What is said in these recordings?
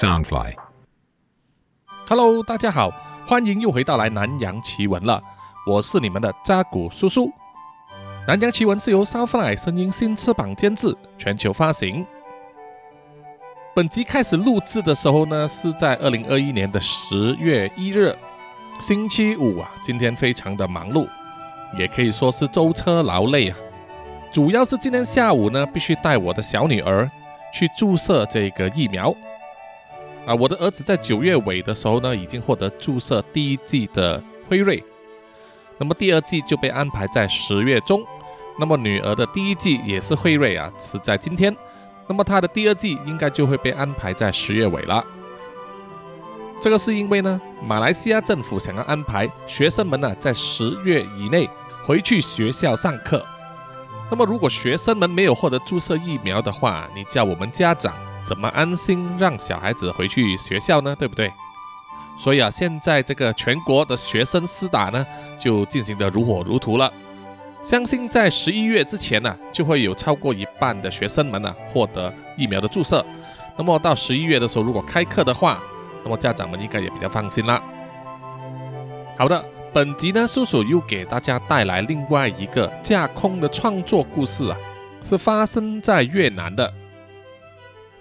Soundfly。Hello，大家好，欢迎又回到来南洋奇闻了，我是你们的扎古叔叔。南洋奇闻是由 Soundfly 声音新翅膀监制，全球发行。本集开始录制的时候呢，是在二零二一年的十月一日，星期五啊。今天非常的忙碌，也可以说是舟车劳累啊。主要是今天下午呢，必须带我的小女儿去注射这个疫苗。啊，我的儿子在九月尾的时候呢，已经获得注射第一剂的辉瑞，那么第二剂就被安排在十月中。那么女儿的第一剂也是辉瑞啊，是在今天。那么她的第二剂应该就会被安排在十月尾了。这个是因为呢，马来西亚政府想要安排学生们呢在十月以内回去学校上课。那么如果学生们没有获得注射疫苗的话，你叫我们家长怎么安心让小孩子回去学校呢？对不对？所以啊，现在这个全国的学生施打呢，就进行得如火如荼了。相信在十一月之前呢、就会有超过一半的学生们呢、获得疫苗的注射。那么到十一月的时候，如果开课的话，那么家长们应该也比较放心啦。好的，本集呢，叔叔又给大家带来另外一个架空的创作故事啊，是发生在越南的。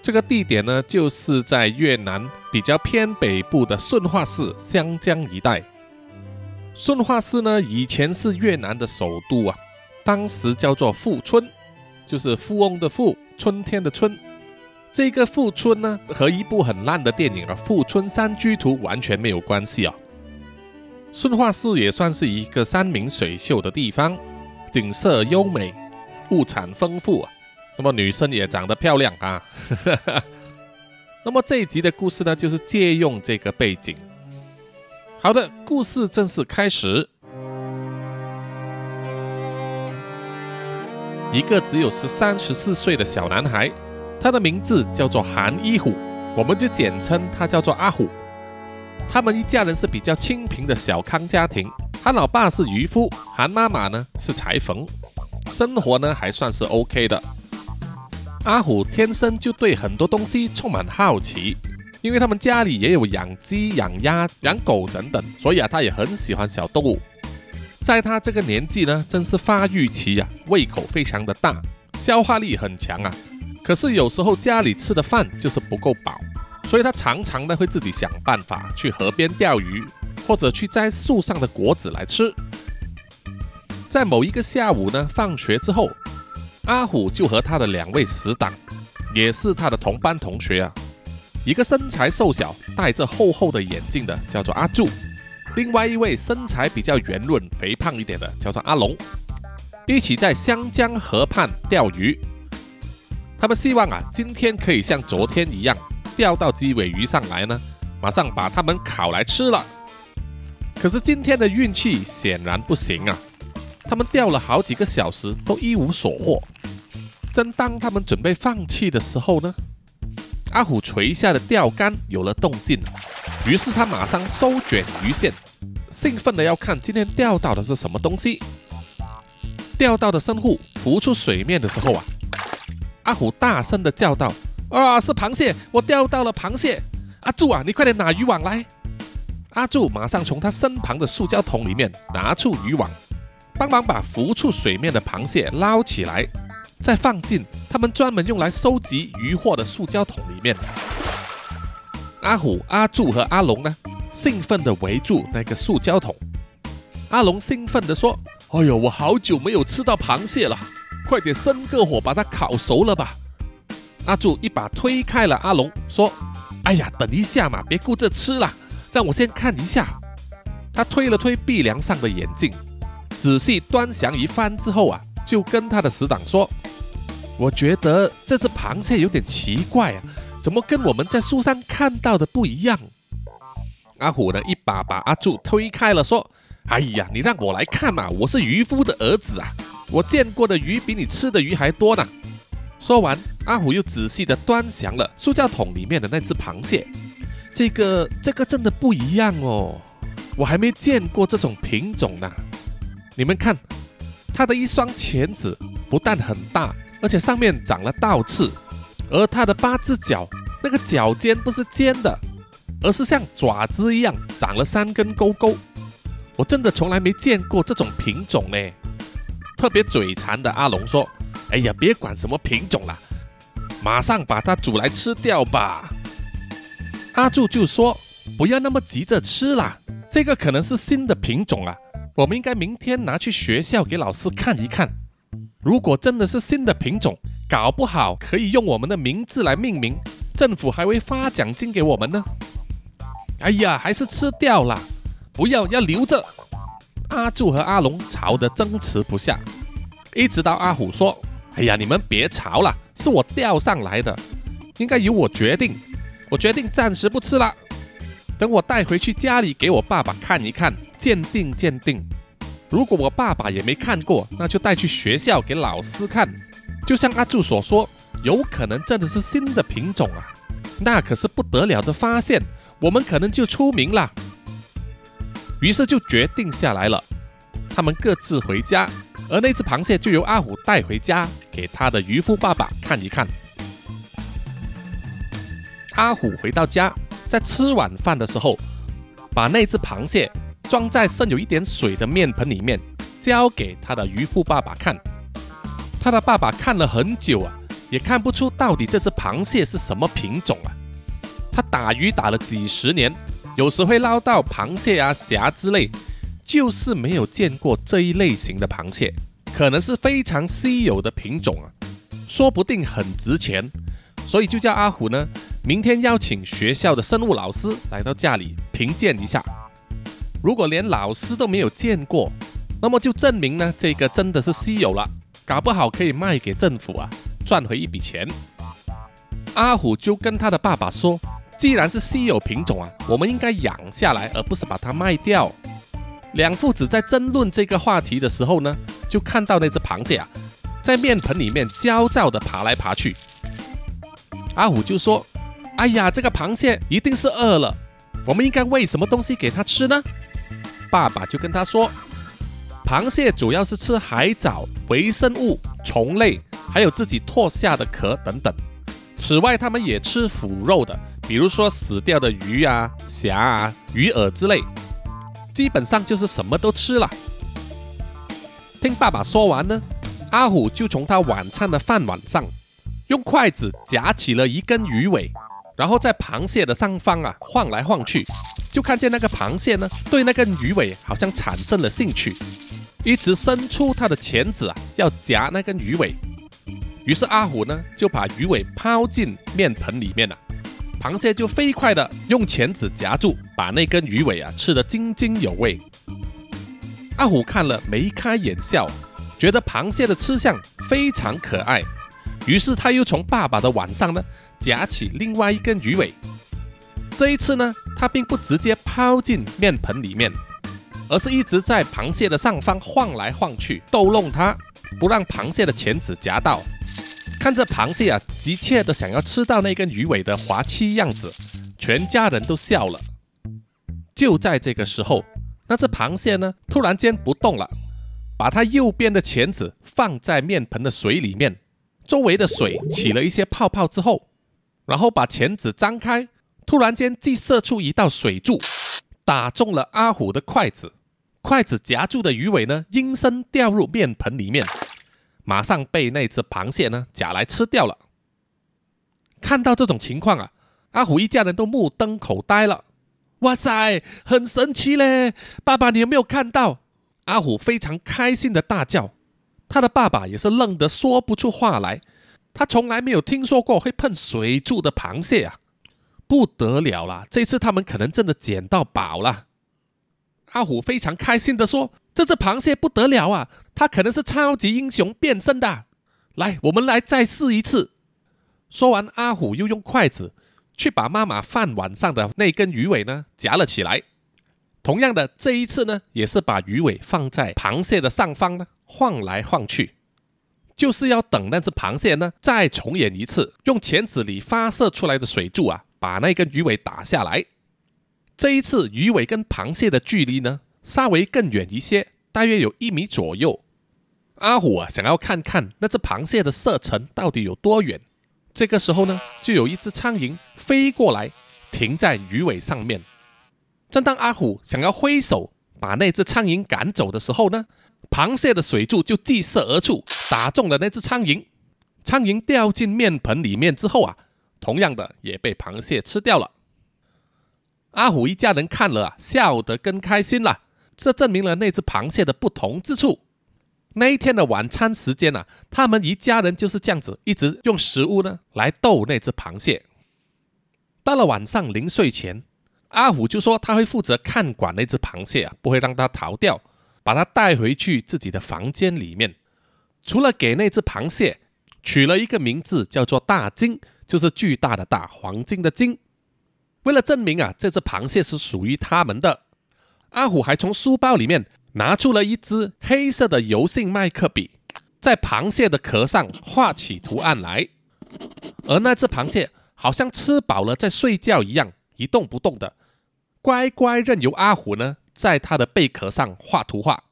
这个地点呢，就是在越南比较偏北部的顺化市湘江一带。顺化市呢，以前是越南的首都啊，当时叫做富春，就是富翁的富，春天的春。这个富春呢，和一部很烂的电影啊《富春山居图》完全没有关系啊。顺化市也算是一个山明水秀的地方，景色优美，物产丰富啊。那么女生也长得漂亮啊。那么这一集的故事呢，就是借用这个背景。好的，故事正式开始。一个只有十三、十四岁的小男孩，他的名字叫做韩一虎，我们就简称他叫做阿虎。他们一家人是比较清贫的小康家庭，韩老爸是渔夫，韩妈妈呢是裁缝，生活呢还算是 OK 的。阿虎天生就对很多东西充满好奇，因为他们家里也有养鸡、养鸭、养狗等等，所以啊，他也很喜欢小动物。在他这个年纪呢，正是发育期啊，胃口非常的大，消化力很强啊。可是有时候家里吃的饭就是不够饱，所以他常常呢会自己想办法去河边钓鱼，或者去摘树上的果子来吃。在某一个下午呢，放学之后，阿虎就和他的两位死党，也是他的同班同学啊，一个身材瘦小、戴着厚厚的眼镜的叫做阿柱，另外一位身材比较圆润、肥胖一点的叫做阿龙，一起在湘江河畔钓鱼。他们希望啊，今天可以像昨天一样钓到鸡尾鱼上来呢，马上把它们烤来吃了。可是今天的运气显然不行啊。他们钓了好几个小时，都一无所获。正当他们准备放弃的时候呢，阿虎垂下的钓竿有了动静，于是他马上收卷鱼线，兴奋的要看今天钓到的是什么东西。钓到的生物浮出水面的时候啊，阿虎大声的叫道：“啊，是螃蟹！我钓到了螃蟹！阿柱啊，你快点拿渔网来！”阿柱马上从他身旁的塑胶桶里面拿出渔网。帮忙把浮出水面的螃蟹捞起来，再放进他们专门用来收集渔获的塑胶桶里面。阿虎、阿柱和阿龙呢，兴奋地围住那个塑胶桶。阿龙兴奋地说：“哎呦，我好久没有吃到螃蟹了，快点生个火把它烤熟了吧！”阿柱一把推开了阿龙，说：“哎呀，等一下嘛，别顾着吃了，让我先看一下。”他推了推壁梁上的眼镜。仔细端详一番之后啊，就跟他的死党说：“我觉得这只螃蟹有点奇怪啊，怎么跟我们在树上看到的不一样？”阿虎呢，一把把阿柱推开了，说：“哎呀，你让我来看嘛，我是渔夫的儿子啊，我见过的鱼比你吃的鱼还多呢。”说完，阿虎又仔细的端详了塑胶桶里面的那只螃蟹，这个这个真的不一样哦，我还没见过这种品种呢。你们看，它的一双钳子不但很大，而且上面长了倒刺，而它的八只脚那个脚尖不是尖的，而是像爪子一样长了三根勾勾。我真的从来没见过这种品种呢。特别嘴馋的阿龙说：“哎呀，别管什么品种了，马上把它煮来吃掉吧。”阿柱就说：“不要那么急着吃啦，这个可能是新的品种啊，我们应该明天拿去学校给老师看一看。如果真的是新的品种，搞不好可以用我们的名字来命名，政府还会发奖金给我们呢。”哎呀，还是吃掉啦，不要要留着。阿柱和阿龙吵得争执不下，一直到阿虎说：“哎呀，你们别吵了，是我钓上来的，应该由我决定。我决定暂时不吃了，等我带回去家里给我爸爸看一看，鉴定鉴定。如果我爸爸也没看过，那就带去学校给老师看。就像阿柱所说，有可能真的是新的品种啊，那可是不得了的发现，我们可能就出名了。”于是就决定下来了，他们各自回家，而那只螃蟹就由阿虎带回家给他的渔夫爸爸看一看。阿虎回到家，在吃晚饭的时候，把那只螃蟹装在剩有一点水的面盆里面，交给他的渔夫爸爸看。他的爸爸看了很久啊，也看不出到底这只螃蟹是什么品种啊。他打鱼打了几十年。有时会捞到螃蟹啊、虾之类，就是没有见过这一类型的螃蟹，可能是非常稀有的品种啊，说不定很值钱，所以就叫阿虎呢，明天邀请学校的生物老师来到家里评鉴一下。如果连老师都没有见过，那么就证明呢，这个真的是稀有了，搞不好可以卖给政府啊，赚回一笔钱。阿虎就跟他的爸爸说。既然是稀有品种啊，我们应该养下来，而不是把它卖掉。两父子在争论这个话题的时候呢，就看到那只螃蟹啊，在面盆里面焦躁地爬来爬去。阿虎就说：“哎呀，这个螃蟹一定是饿了，我们应该喂什么东西给它吃呢？”爸爸就跟他说：“螃蟹主要是吃海藻、微生物、虫类，还有自己脱下的壳等等。此外，它们也吃腐肉的。”比如说死掉的鱼啊、虾啊、鱼饵之类，基本上就是什么都吃了。听爸爸说完呢，阿虎就从他晚餐的饭碗上用筷子夹起了一根鱼尾，然后在螃蟹的上方啊晃来晃去，就看见那个螃蟹呢对那根鱼尾好像产生了兴趣，一直伸出它的钳子啊要夹那根鱼尾。于是阿虎呢就把鱼尾抛进面盆里面了。螃蟹就飞快的用钳子夹住，把那根鱼尾啊吃得津津有味。阿虎看了眉开眼笑，觉得螃蟹的吃相非常可爱。于是他又从爸爸的碗上呢夹起另外一根鱼尾。这一次呢，他并不直接抛进面盆里面，而是一直在螃蟹的上方晃来晃去，逗弄它，不让螃蟹的钳子夹到。看着螃蟹啊，急切的想要吃到那根鱼尾的滑稽样子，全家人都笑了。就在这个时候，那只螃蟹呢，突然间不动了，把它右边的钳子放在面盆的水里面，周围的水起了一些泡泡之后，然后把钳子张开，突然间既射出一道水柱，打中了阿虎的筷子，筷子夹住的鱼尾呢，应声掉入面盆里面。马上被那只螃蟹呢夹来吃掉了。看到这种情况啊，阿虎一家人都目瞪口呆了。哇塞，很神奇嘞！爸爸，你有没有看到？阿虎非常开心的大叫。他的爸爸也是愣得说不出话来。他从来没有听说过会喷水柱的螃蟹啊，不得了啦！这次他们可能真的捡到宝了。阿虎非常开心的说。这只螃蟹不得了啊！它可能是超级英雄变身的。来，我们来再试一次。说完，阿虎又用筷子去把妈妈饭碗上的那根鱼尾呢夹了起来。同样的，这一次呢，也是把鱼尾放在螃蟹的上方呢晃来晃去，就是要等那只螃蟹呢再重演一次，用钳子里发射出来的水柱啊，把那根鱼尾打下来。这一次，鱼尾跟螃蟹的距离呢？稍微更远一些，大约有一米左右。阿虎啊，想要看看那只螃蟹的射程到底有多远。这个时候呢，就有一只苍蝇飞过来，停在鱼尾上面。正当阿虎想要挥手把那只苍蝇赶走的时候呢，螃蟹的水柱就击射而出，打中了那只苍蝇。苍蝇掉进面盆里面之后啊，同样的也被螃蟹吃掉了。阿虎一家人看了啊，笑得更开心了。这证明了那只螃蟹的不同之处。那一天的晚餐时间呢，他们一家人就是这样子，一直用食物呢来逗那只螃蟹。到了晚上临睡前，阿虎就说他会负责看管那只螃蟹啊，不会让它逃掉，把它带回去自己的房间里面。除了给那只螃蟹取了一个名字，叫做大金，就是巨大的大黄金的金。为了证明啊，这只螃蟹是属于他们的，阿虎还从书包里面。拿出了一支黑色的油性麦克笔，在螃蟹的壳上画起图案来。而那只螃蟹好像吃饱了在睡觉一样，一动不动的，乖乖任由阿虎呢在它的贝壳上画图画。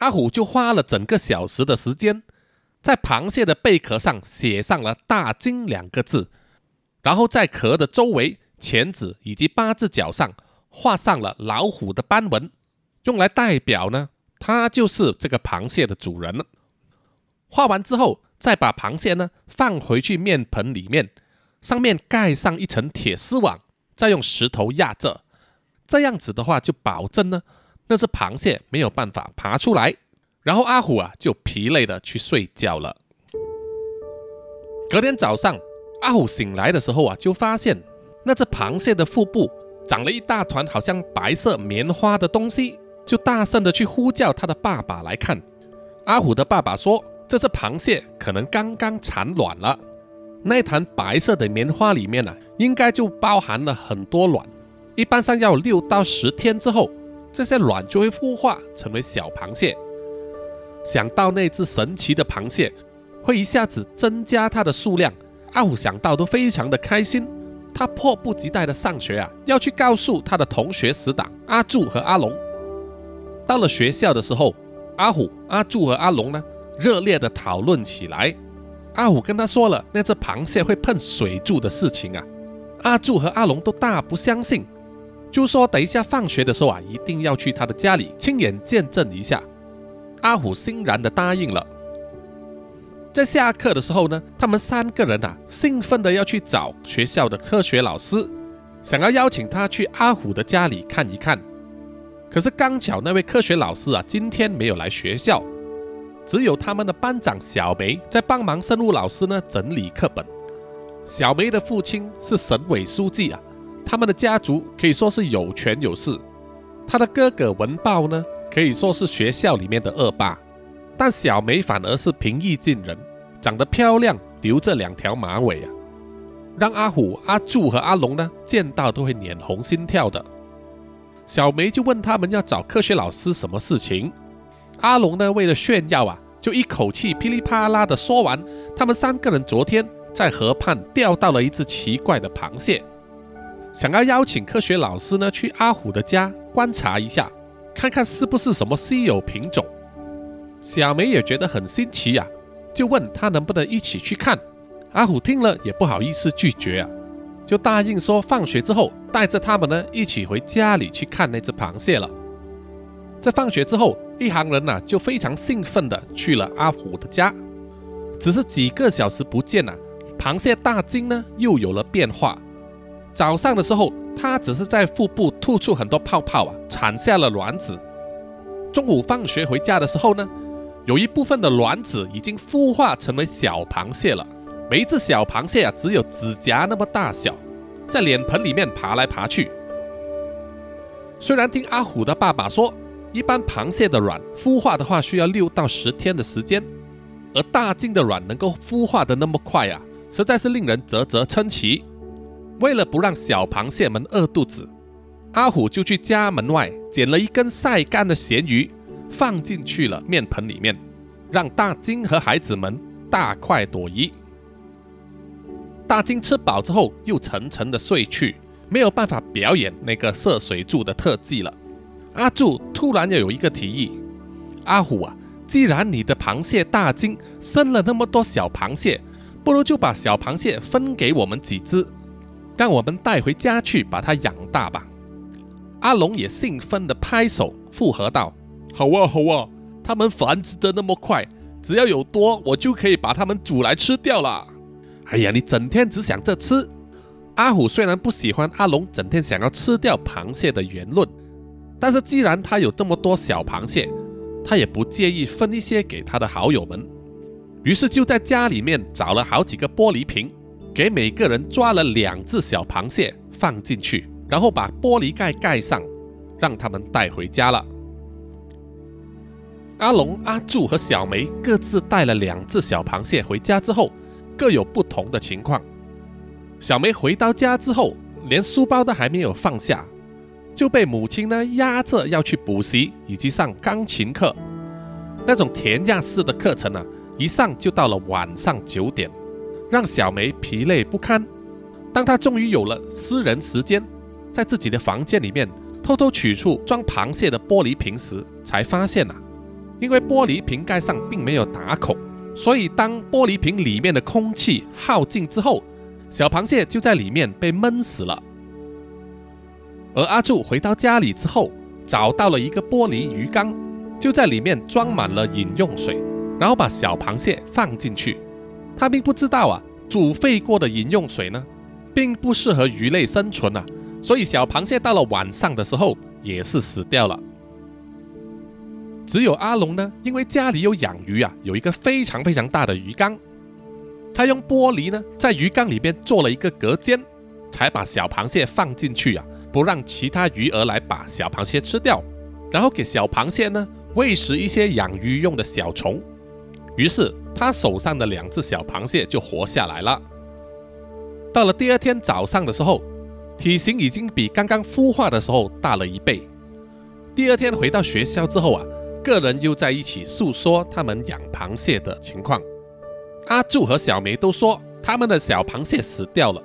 阿虎就花了整个小时的时间，在螃蟹的贝壳上写上了“大金”两个字，然后在壳的周围、钳子以及八字脚上画上了老虎的斑纹。用来代表呢，它就是这个螃蟹的主人了。画完之后，再把螃蟹呢放回去面盆里面，上面盖上一层铁丝网，再用石头压着。这样子的话，就保证呢那只螃蟹没有办法爬出来。然后阿虎啊就疲累的去睡觉了。隔天早上，阿虎醒来的时候啊，就发现那只螃蟹的腹部长了一大团好像白色棉花的东西。就大声的去呼叫他的爸爸来看。阿虎的爸爸说：“这只螃蟹可能刚刚产卵了。那团白色的棉花里面呢，应该就包含了很多卵。一般上要六到十天之后，这些卵就会孵化成为小螃蟹。想到那只神奇的螃蟹会一下子增加它的数量，阿虎想到都非常的开心。他迫不及待的上学啊，要去告诉他的同学死党阿柱和阿龙。”到了学校的时候，阿虎、阿柱和阿龙呢，热烈的讨论起来。阿虎跟他说了那只螃蟹会喷水柱的事情啊，阿柱和阿龙都大不相信，就说等一下放学的时候啊，一定要去他的家里亲眼见证一下。阿虎欣然的答应了。在下课的时候呢，他们三个人啊，兴奋的要去找学校的科学老师，想要邀请他去阿虎的家里看一看。可是刚巧那位科学老师啊，今天没有来学校，只有他们的班长小梅在帮忙生物老师呢整理课本。小梅的父亲是省委书记啊，他们的家族可以说是有权有势。他的哥哥文豹呢，可以说是学校里面的恶霸，但小梅反而是平易近人，长得漂亮，留着两条马尾啊，让阿虎、阿柱和阿龙呢见到都会脸红心跳的。小梅就问他们要找科学老师什么事情。阿龙呢，为了炫耀啊，就一口气噼里啪啦的说完。他们三个人昨天在河畔钓到了一只奇怪的螃蟹，想要邀请科学老师呢去阿虎的家观察一下，看看是不是什么稀有品种。小梅也觉得很新奇呀，就问他能不能一起去看。阿虎听了也不好意思拒绝啊。就答应说，放学之后带着他们呢一起回家里去看那只螃蟹了。在放学之后，一行人呢就非常兴奋的去了阿虎的家。只是几个小时不见啊，螃蟹大金呢又有了变化。早上的时候，它只是在腹部吐出很多泡泡啊，产下了卵子。中午放学回家的时候呢，有一部分的卵子已经孵化成为小螃蟹了。每一只小螃蟹啊，只有指甲那么大小，在脸盆里面爬来爬去。虽然听阿虎的爸爸说，一般螃蟹的卵孵化的话需要六到十天的时间，而大鲸的卵能够孵化的那么快啊，实在是令人啧啧称奇。为了不让小螃蟹们饿肚子，阿虎就去家门外捡了一根晒干的咸鱼，放进去了面盆里面，让大金和孩子们大快朵颐。大金吃饱之后，又沉沉的睡去，没有办法表演那个射水柱的特技了。阿柱突然又有一个提议：“阿虎啊，既然你的螃蟹大金生了那么多小螃蟹，不如就把小螃蟹分给我们几只，让我们带回家去把它养大吧。”阿龙也兴奋地拍手附和道：“好啊，好啊，它们繁殖的那么快，只要有多，我就可以把它们煮来吃掉了。”哎呀，你整天只想着吃。阿虎虽然不喜欢阿龙整天想要吃掉螃蟹的言论，但是既然他有这么多小螃蟹，他也不介意分一些给他的好友们。于是就在家里面找了好几个玻璃瓶，给每个人抓了两只小螃蟹放进去，然后把玻璃盖盖上，让他们带回家了。阿龙、阿柱和小梅各自带了两只小螃蟹回家之后，各有不同的情况。小梅回到家之后，连书包都还没有放下，就被母亲呢压着要去补习以及上钢琴课。那种填鸭式的课程呢，一上就到了晚上九点，让小梅疲累不堪。当她终于有了私人时间，在自己的房间里面偷偷取出装螃蟹的玻璃瓶时，才发现啊，因为玻璃瓶盖上并没有打孔，所以当玻璃瓶里面的空气耗尽之后。小螃蟹就在里面被闷死了，而阿柱回到家里之后，找到了一个玻璃鱼缸，就在里面装满了饮用水，然后把小螃蟹放进去。他并不知道啊，煮沸过的饮用水呢，并不适合鱼类生存啊，所以小螃蟹到了晚上的时候也是死掉了。只有阿龙呢，因为家里有养鱼啊，有一个非常非常大的鱼缸。他用玻璃呢，在鱼缸里边做了一个隔间，才把小螃蟹放进去啊，不让其他鱼儿来把小螃蟹吃掉。然后给小螃蟹呢喂食一些养鱼用的小虫，于是他手上的两只小螃蟹就活下来了。到了第二天早上的时候，体型已经比刚刚孵化的时候大了一倍。第二天回到学校之后啊，个人又在一起诉说他们养螃蟹的情况。阿柱和小梅都说他们的小螃蟹死掉了，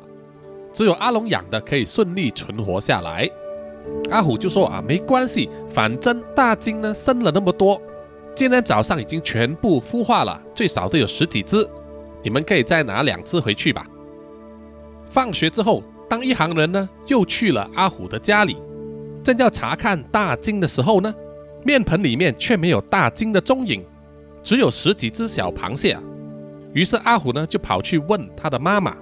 只有阿龙养的可以顺利存活下来。阿虎就说啊，没关系，反正大金呢生了那么多，今天早上已经全部孵化了，最少都有十几只，你们可以再拿两只回去吧。放学之后，当一行人呢又去了阿虎的家里，正要查看大金的时候呢，面盆里面却没有大金的踪影，只有十几只小螃蟹。啊于是阿虎呢就跑去问他的妈妈，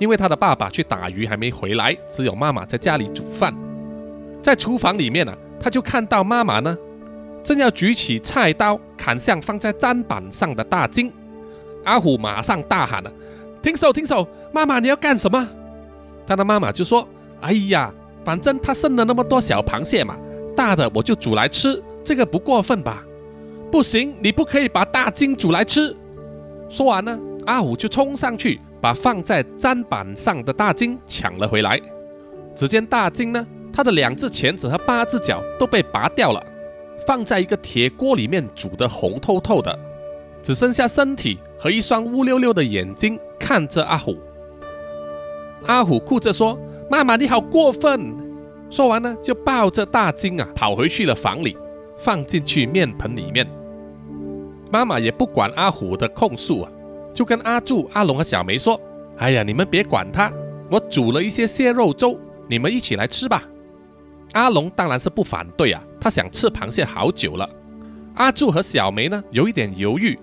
因为他的爸爸去打鱼还没回来，只有妈妈在家里煮饭。在厨房里面呢，他就看到妈妈呢正要举起菜刀砍向放在砧板上的大金。阿虎马上大喊了：“停手，停手！妈妈你要干什么？”他的妈妈就说：“哎呀，反正他剩了那么多小螃蟹嘛，大的我就煮来吃，这个不过分吧？”“不行，你不可以把大金煮来吃。”说完呢，阿虎就冲上去，把放在砧板上的大金抢了回来。只见大金呢，它的两只钳子和八只脚都被拔掉了，放在一个铁锅里面煮得红透透的，只剩下身体和一双乌溜溜的眼睛看着阿虎。阿虎哭着说：“妈妈，你好过分！”说完呢，就抱着大金啊，跑回去了房里，放进去面盆里面。妈妈也不管阿虎的控诉啊，就跟阿柱、阿龙和小梅说：“哎呀，你们别管他，我煮了一些蟹肉粥，你们一起来吃吧。”阿龙当然是不反对啊，他想吃螃蟹好久了。阿柱和小梅呢，有一点犹豫，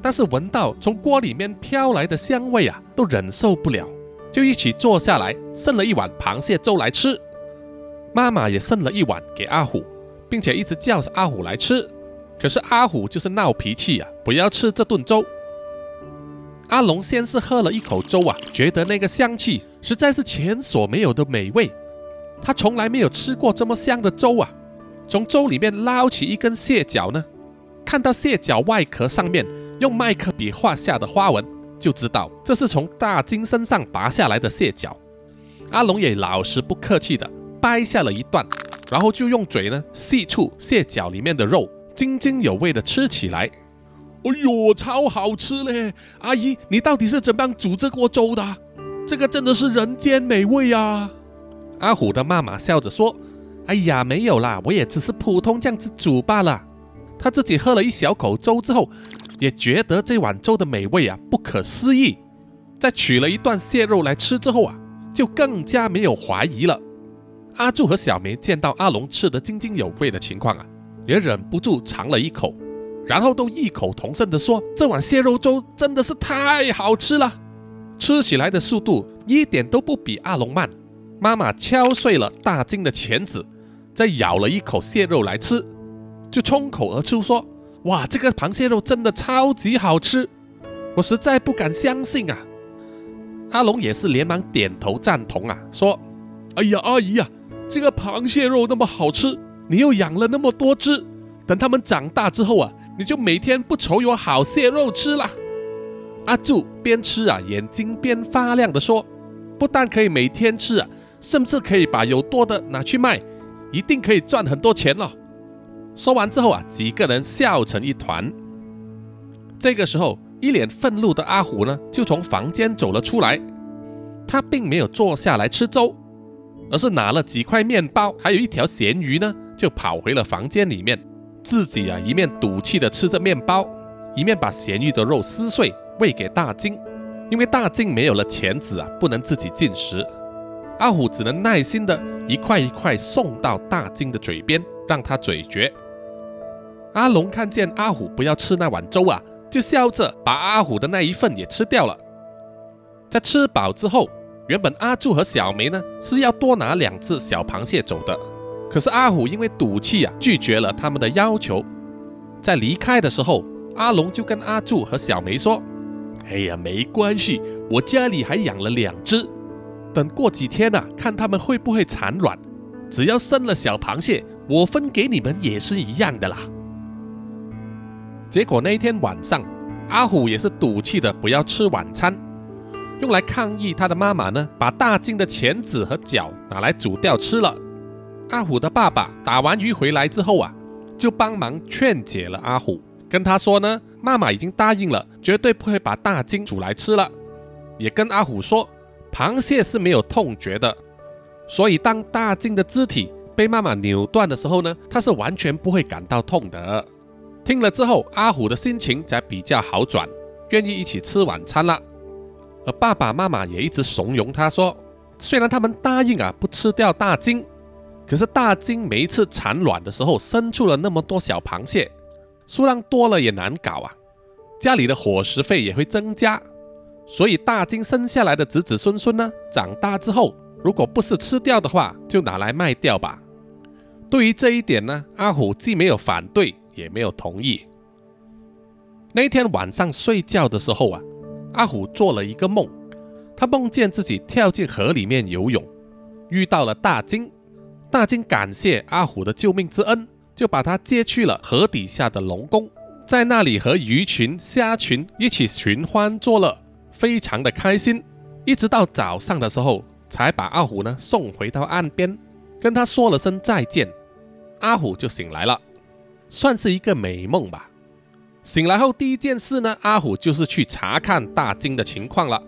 但是闻到从锅里面飘来的香味啊，都忍受不了，就一起坐下来剩了一碗螃蟹粥来吃。妈妈也剩了一碗给阿虎，并且一直叫着阿虎来吃。可是阿虎就是闹脾气啊，不要吃这顿粥。阿龙先是喝了一口粥啊，觉得那个香气实在是前所没有的美味，他从来没有吃过这么香的粥啊。从粥里面捞起一根蟹脚呢，看到蟹脚外壳上面用麦克笔画下的花纹，就知道这是从大金身上拔下来的蟹脚。阿龙也老实不客气的掰下了一段，然后就用嘴呢细触蟹脚里面的肉。津津有味的吃起来，哎呦，超好吃嘞！阿姨，你到底是怎么样煮这锅粥的？这个真的是人间美味啊！阿虎的妈妈笑着说：“哎呀，没有啦，我也只是普通这样子煮罢了。”他自己喝了一小口粥之后，也觉得这碗粥的美味啊不可思议。在取了一段蟹肉来吃之后啊，就更加没有怀疑了。阿柱和小梅见到阿龙吃得津津有味的情况啊，也忍不住尝了一口，然后都异口同声地说：“这碗蟹肉粥真的是太好吃了，吃起来的速度一点都不比阿龙慢。”妈妈敲碎了大金的钳子，再咬了一口蟹肉来吃，就冲口而出说：“哇，这个螃蟹肉真的超级好吃，我实在不敢相信啊！”阿龙也是连忙点头赞同啊，说：“哎呀，阿姨呀。”这个螃蟹肉那么好吃，你又养了那么多只，等它们长大之后啊，你就每天不愁有好蟹肉吃了。阿柱边吃啊，眼睛边发亮的说：“不但可以每天吃啊，甚至可以把有多的拿去卖，一定可以赚很多钱了。”说完之后啊，几个人笑成一团。这个时候，一脸愤怒的阿虎呢，就从房间走了出来，他并没有坐下来吃粥。而是拿了几块面包，还有一条咸鱼呢，就跑回了房间里面，自己啊一面赌气的吃着面包，一面把咸鱼的肉撕碎喂给大金。因为大金没有了钳子啊，不能自己进食，阿虎只能耐心的一块一块送到大金的嘴边，让他咀嚼。阿龙看见阿虎不要吃那碗粥啊，就笑着把阿虎的那一份也吃掉了。在吃饱之后。原本阿柱和小梅呢是要多拿两只小螃蟹走的，可是阿虎因为赌气啊拒绝了他们的要求。在离开的时候，阿龙就跟阿柱和小梅说：“哎呀，没关系，我家里还养了两只，等过几天呐，看他们会不会产卵，只要生了小螃蟹，我分给你们也是一样的啦。”结果那一天晚上，阿虎也是赌气的不要吃晚餐。用来抗议他的妈妈呢，把大金的钳子和脚拿来煮掉吃了。阿虎的爸爸打完鱼回来之后啊，就帮忙劝解了阿虎，跟他说呢，妈妈已经答应了，绝对不会把大金煮来吃了。也跟阿虎说，螃蟹是没有痛觉的，所以当大金的肢体被妈妈扭断的时候呢，他是完全不会感到痛的。听了之后，阿虎的心情才比较好转，愿意一起吃晚餐了。而爸爸妈妈也一直怂恿他说：“虽然他们答应啊不吃掉大金，可是大金每一次产卵的时候生出了那么多小螃蟹，数量多了也难搞啊，家里的伙食费也会增加。所以大金生下来的子子孙孙呢，长大之后如果不是吃掉的话，就拿来卖掉吧。”对于这一点呢，阿虎既没有反对，也没有同意。那天晚上睡觉的时候啊。阿虎做了一个梦，他梦见自己跳进河里面游泳，遇到了大金。大金感谢阿虎的救命之恩，就把他接去了河底下的龙宫，在那里和鱼群、虾群一起寻欢作乐，非常的开心。一直到早上的时候，才把阿虎呢送回到岸边，跟他说了声再见，阿虎就醒来了，算是一个美梦吧。醒来后第一件事呢，阿虎就是去查看大金的情况了。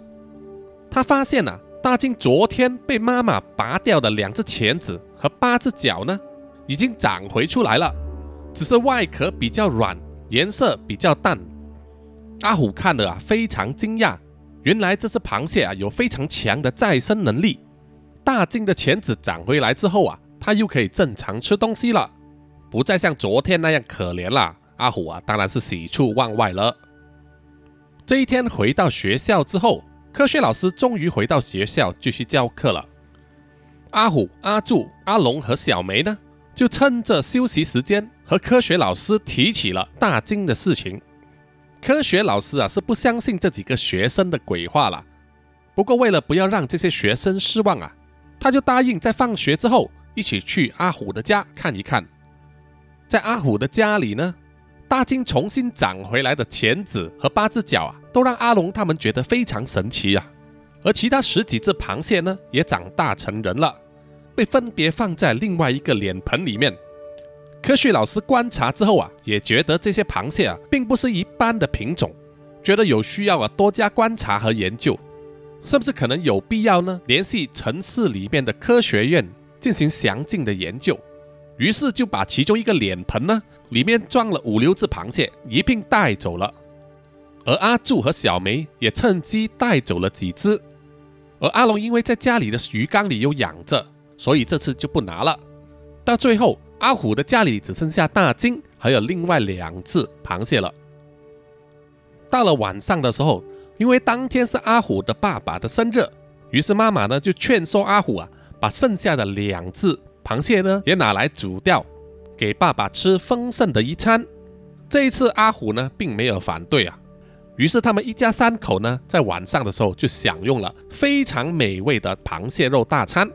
他发现啊，大金昨天被妈妈拔掉的两只钳子和八只脚呢，已经长回出来了，只是外壳比较软，颜色比较淡。阿虎看了啊，非常惊讶，原来这只螃蟹啊有非常强的再生能力。大金的钳子长回来之后啊，它又可以正常吃东西了，不再像昨天那样可怜了。阿虎啊，当然是喜出望外了。这一天回到学校之后，科学老师终于回到学校继续教课了。阿虎、阿柱、阿龙和小梅呢，就趁着休息时间和科学老师提起了大金的事情。科学老师啊，是不相信这几个学生的鬼话了。不过为了不要让这些学生失望啊，他就答应在放学之后一起去阿虎的家看一看。在阿虎的家里呢。大金重新长回来的钳子和八只脚啊，都让阿龙他们觉得非常神奇啊。而其他十几只螃蟹呢，也长大成人了，被分别放在另外一个脸盆里面。科学老师观察之后啊，也觉得这些螃蟹啊，并不是一般的品种，觉得有需要啊多加观察和研究，甚至可能有必要呢？联系城市里面的科学院进行详尽的研究。于是就把其中一个脸盆呢。里面装了五六只螃蟹，一并带走了。而阿柱和小梅也趁机带走了几只。而阿龙因为在家里的鱼缸里有养着，所以这次就不拿了。到最后，阿虎的家里只剩下大金还有另外两只螃蟹了。到了晚上的时候，因为当天是阿虎的爸爸的生日，于是妈妈呢就劝说阿虎啊，把剩下的两只螃蟹呢也拿来煮掉，给爸爸吃丰盛的一餐。这一次阿虎呢并没有反对啊。于是他们一家三口呢，在晚上的时候就享用了非常美味的螃蟹肉大餐，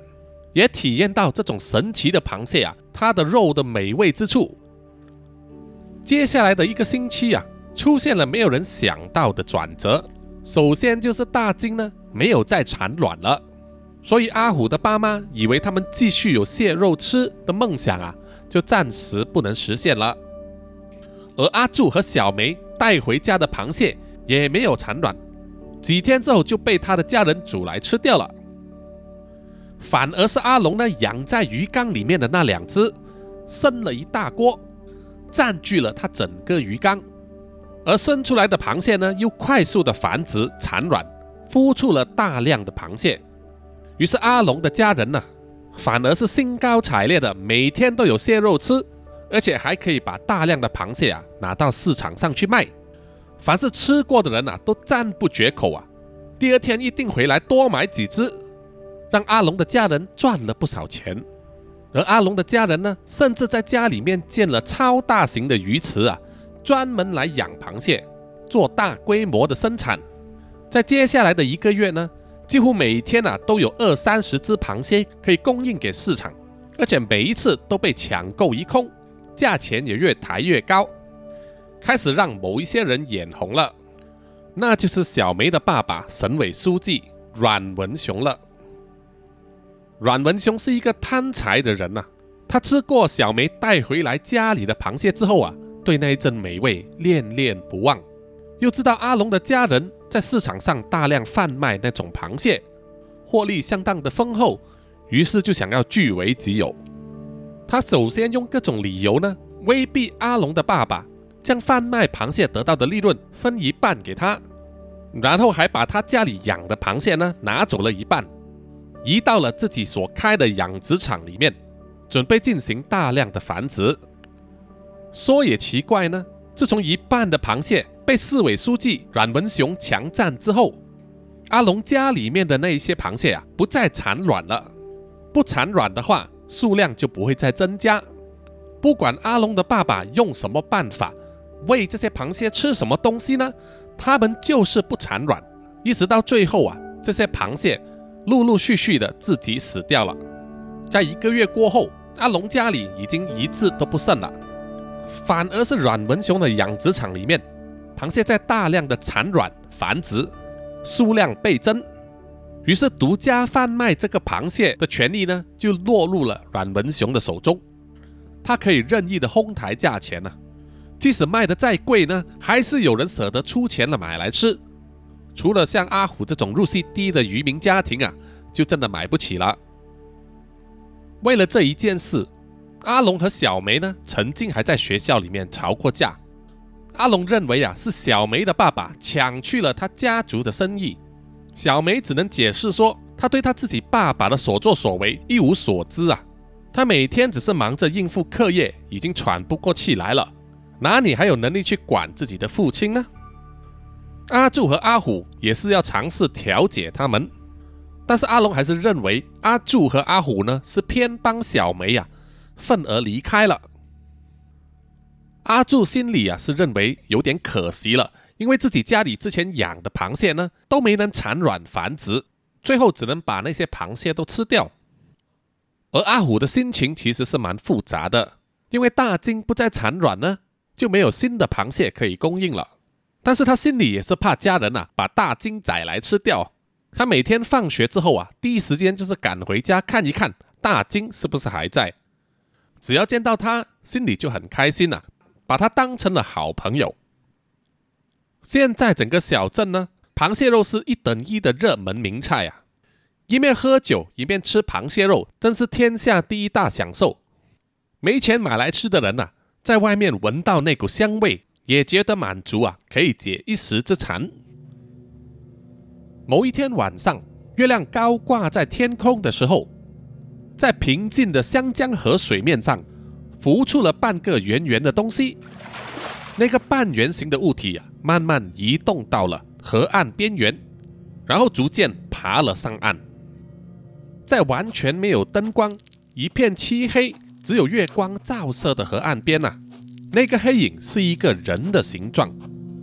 也体验到这种神奇的螃蟹啊，它的肉的美味之处。接下来的一个星期啊，出现了没有人想到的转折。首先就是大金呢没有再产卵了，所以阿虎的爸妈以为他们继续有蟹肉吃的梦想啊，就暂时不能实现了。而阿柱和小梅带回家的螃蟹。也没有产卵，几天之后就被他的家人煮来吃掉了。反而是阿龙呢养在鱼缸里面的那两只，生了一大锅，占据了他整个鱼缸。而生出来的螃蟹呢，又快速的繁殖产卵，孵出了大量的螃蟹。于是阿龙的家人呢，反而是兴高采烈的，每天都有蟹肉吃，而且还可以把大量的螃蟹啊拿到市场上去卖。凡是吃过的人呐，都赞不绝口啊！第二天一定回来多买几只，让阿龙的家人赚了不少钱。而阿龙的家人呢，甚至在家里面建了超大型的鱼池啊，专门来养螃蟹，做大规模的生产。在接下来的一个月呢，几乎每天啊都有二三十只螃蟹可以供应给市场，而且每一次都被抢购一空，价钱也越抬越高。开始让某一些人眼红了，那就是小梅的爸爸省委书记阮文雄了。阮文雄是一个贪财的人呐，他吃过小梅带回来家里的螃蟹之后啊，对那一阵美味恋恋不忘，又知道阿龙的家人在市场上大量贩卖那种螃蟹，获利相当的丰厚，于是就想要据为己有。他首先用各种理由呢，威逼阿龙的爸爸。将贩卖螃蟹得到的利润分一半给他，然后还把他家里养的螃蟹呢拿走了一半，移到了自己所开的养殖场里面，准备进行大量的繁殖。说也奇怪呢，自从一半的螃蟹被市委书记阮文雄强占之后，阿龙家里面的那一些螃蟹啊不再产卵了，不产卵的话，数量就不会再增加。不管阿龙的爸爸用什么办法。喂这些螃蟹吃什么东西呢？它们就是不产卵，一直到最后啊，这些螃蟹陆陆续续的自己死掉了。在一个月过后，阿龙家里已经一只都不剩了，反而是阮文雄的养殖场里面，螃蟹在大量的产卵繁殖，数量倍增。于是独家贩卖这个螃蟹的权利呢，就落入了阮文雄的手中，他可以任意的哄抬价钱呢。即使卖的再贵呢，还是有人舍得出钱了买来吃。除了像阿虎这种入息低的渔民家庭啊，就真的买不起了。为了这一件事，阿龙和小梅呢，曾经还在学校里面吵过架。阿龙认为啊，是小梅的爸爸抢去了他家族的生意，小梅只能解释说，他对他自己爸爸的所作所为一无所知啊，他每天只是忙着应付课业，已经喘不过气来了。哪里还有能力去管自己的父亲呢？阿柱和阿虎也是要尝试调解他们，但是阿龙还是认为阿柱和阿虎呢是偏帮小梅呀，愤而离开了。阿柱心里啊是认为有点可惜了，因为自己家里之前养的螃蟹呢都没能产卵繁殖，最后只能把那些螃蟹都吃掉。而阿虎的心情其实是蛮复杂的，因为大金不再产卵呢。就没有新的螃蟹可以供应了，但是他心里也是怕家人呐把大金宰来吃掉。他每天放学之后啊，第一时间就是赶回家看一看大金是不是还在。只要见到他，心里就很开心呐，把他当成了好朋友。现在整个小镇呢，螃蟹肉是一等一的热门名菜啊，一面喝酒一面吃螃蟹肉，真是天下第一大享受。没钱买来吃的人呐。在外面闻到那股香味，也觉得满足啊，可以解一时之馋。某一天晚上，月亮高挂在天空的时候，在平静的湘江河水面上，浮出了半个圆圆的东西。那个半圆形的物体啊，慢慢移动到了河岸边缘，然后逐渐爬了上岸。在完全没有灯光、一片漆黑、只有月光照射的河岸边呐，那个黑影是一个人的形状，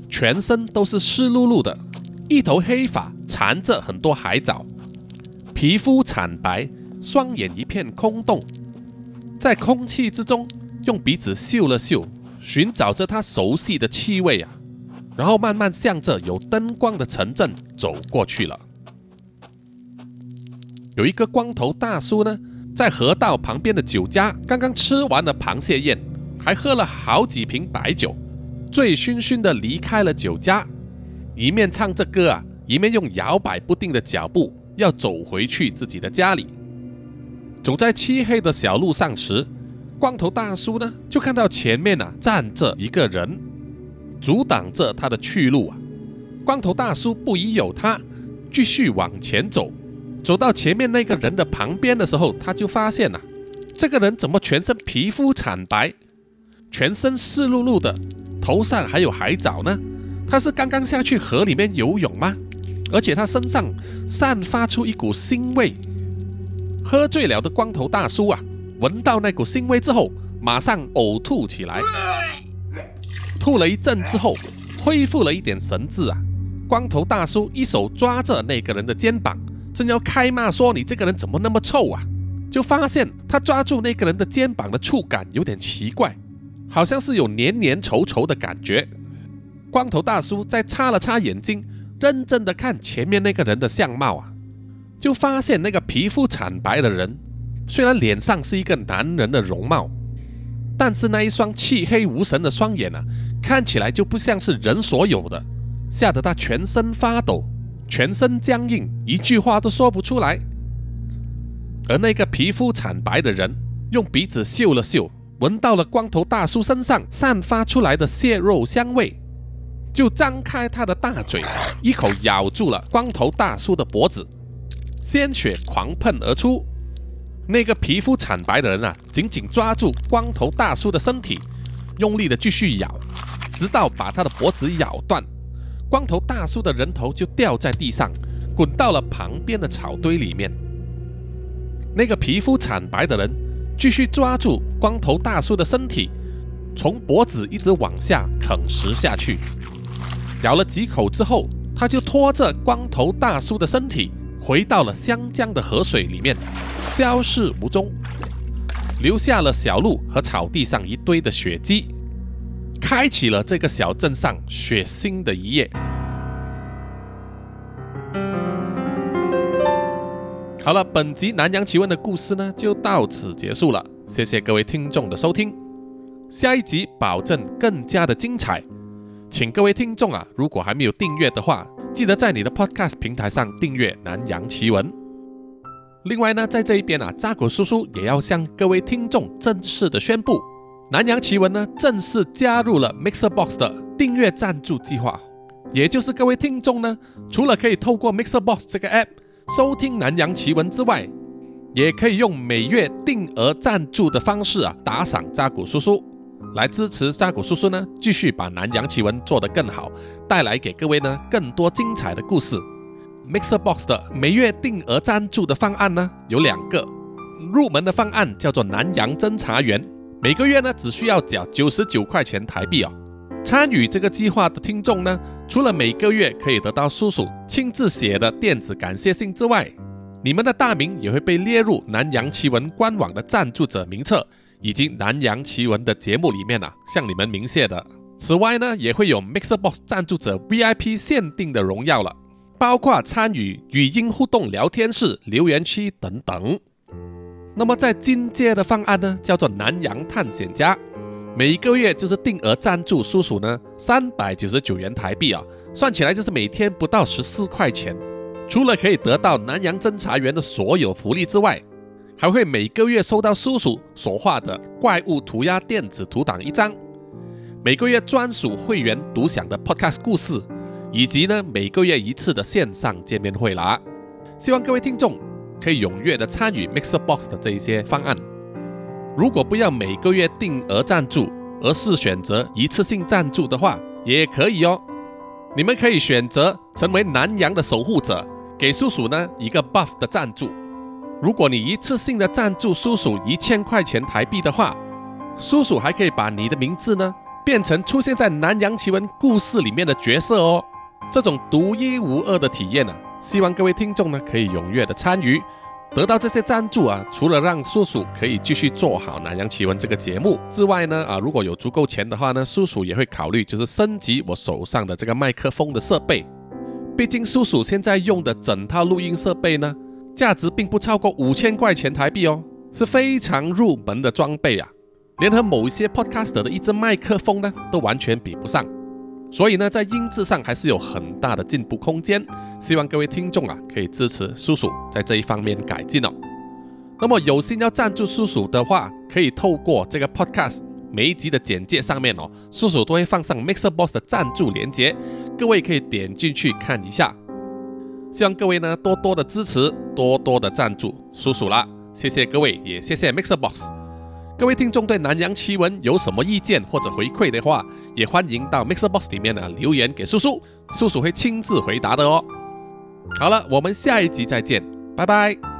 全身都是湿漉漉的，一头黑发缠着很多海藻，皮肤惨白，双眼一片空洞，在空气之中用鼻子嗅了嗅。寻找着他熟悉的气味啊，然后慢慢向着有灯光的城镇走过去了。有一个光头大叔呢，在河道旁边的酒家刚刚吃完了螃蟹宴，还喝了好几瓶白酒，醉醺醺的离开了酒家，一面唱着歌啊，一面用摇摆不定的脚步要走回去自己的家里。走在漆黑的小路上时，光头大叔呢，就看到前面啊站着一个人，阻挡着他的去路啊。光头大叔不疑有他，继续往前走。走到前面那个人的旁边的时候，他就发现啊，这个人怎么全身皮肤惨白，全身湿漉漉的，头上还有海藻呢？他是刚刚下去河里面游泳吗？而且他身上散发出一股腥味。喝醉了的光头大叔啊！闻到那股腥味之后，马上呕吐起来。吐了一阵之后，恢复了一点神智啊！光头大叔一手抓着那个人的肩膀，正要开骂说：“你这个人怎么那么臭啊？”就发现他抓住那个人的肩膀的触感有点奇怪，好像是有黏黏稠稠的感觉。光头大叔再擦了擦眼睛，认真的看前面那个人的相貌啊，就发现那个皮肤惨白的人。虽然脸上是一个男人的容貌，但是那一双漆黑无神的双眼啊，看起来就不像是人所有的，吓得他全身发抖，全身僵硬，一句话都说不出来。而那个皮肤惨白的人，用鼻子嗅了嗅，闻到了光头大叔身上散发出来的蟹肉香味，就张开他的大嘴，一口咬住了光头大叔的脖子，鲜血狂喷而出。那个皮肤惨白的人啊，紧紧抓住光头大叔的身体，用力的继续咬，直到把他的脖子咬断。光头大叔的人头就掉在地上，滚到了旁边的草堆里面。那个皮肤惨白的人继续抓住光头大叔的身体，从脖子一直往下啃食下去。咬了几口之后，他就拖着光头大叔的身体回到了湘江的河水里面。消失无踪，留下了小路和草地上一堆的血迹，开启了这个小镇上血腥的一夜。好了，本集南洋奇闻的故事呢，就到此结束了。谢谢各位听众的收听，下一集保证更加的精彩。请各位听众啊，如果还没有订阅的话，记得在你的 Podcast 平台上订阅南洋奇闻。另外呢，在这一边啊，扎古叔叔也要向各位听众正式的宣布，南洋奇闻呢正式加入了 Mixer Box 的订阅赞助计划。也就是各位听众呢，除了可以透过 Mixer Box 这个 App 收听南洋奇闻之外，也可以用每月定额赞助的方式啊，打赏扎古叔叔，来支持扎古叔叔呢，继续把南洋奇闻做得更好，带来给各位呢更多精彩的故事。Mixer Box 的每月定额赞助的方案呢有两个，入门的方案叫做南洋侦查员，每个月呢只需要缴九十九块钱台币哦。参与这个计划的听众呢，除了每个月可以得到叔叔亲自写的电子感谢信之外，你们的大名也会被列入南洋奇闻官网的赞助者名册，以及南洋奇闻的节目里面啊，向你们鸣谢的。此外呢，也会有 Mixbox 赞助者 VIP 限定的荣耀了。包括参与语音互动聊天室、留言区等等。那么在进阶的方案呢，叫做南洋探险家，每一个月就是定额赞助叔叔呢三百九十九元台币啊，算起来就是每天不到十四块钱。除了可以得到南洋侦查员的所有福利之外，还会每个月收到叔叔所画的怪物涂鸦电子图档一张，每个月专属会员独享的 Podcast 故事，以及呢每个月一次的线上见面会啦。希望各位听众可以踊跃的参与 Mixer Box 的这一些方案。如果不要每个月定额赞助，而是选择一次性赞助的话，也可以哦。你们可以选择成为南洋的守护者，给叔叔呢一个 buff 的赞助。如果你一次性的赞助叔叔一千块钱台币的话，叔叔还可以把你的名字呢变成出现在南洋奇闻故事里面的角色哦。这种独一无二的体验呢，希望各位听众呢可以踊跃的参与。得到这些赞助啊，除了让叔叔可以继续做好《南洋奇闻》这个节目之外呢，啊，如果有足够钱的话呢，叔叔也会考虑就是升级我手上的这个麦克风的设备。毕竟叔叔现在用的整套录音设备呢，价值并不超过五千块钱台币哦，是非常入门的装备啊，连和某一些 podcaster 的一支麦克风呢，都完全比不上。所以呢，在音质上还是有很大的进步空间。希望各位听众啊，可以支持叔叔在这一方面改进哦。那么有心要赞助叔叔的话，可以透过这个 podcast 每一集的简介上面哦，叔叔都会放上 Mixer Boss 的赞助链接，各位可以点进去看一下。希望各位呢多多的支持，多多的赞助叔叔啦，谢谢各位，也谢谢 Mixer Boss。各位听众对南洋奇闻有什么意见或者回馈的话，也欢迎到 Mixer Box 里面呢留言给叔叔，叔叔会亲自回答的哦。好了，我们下一集再见，拜拜。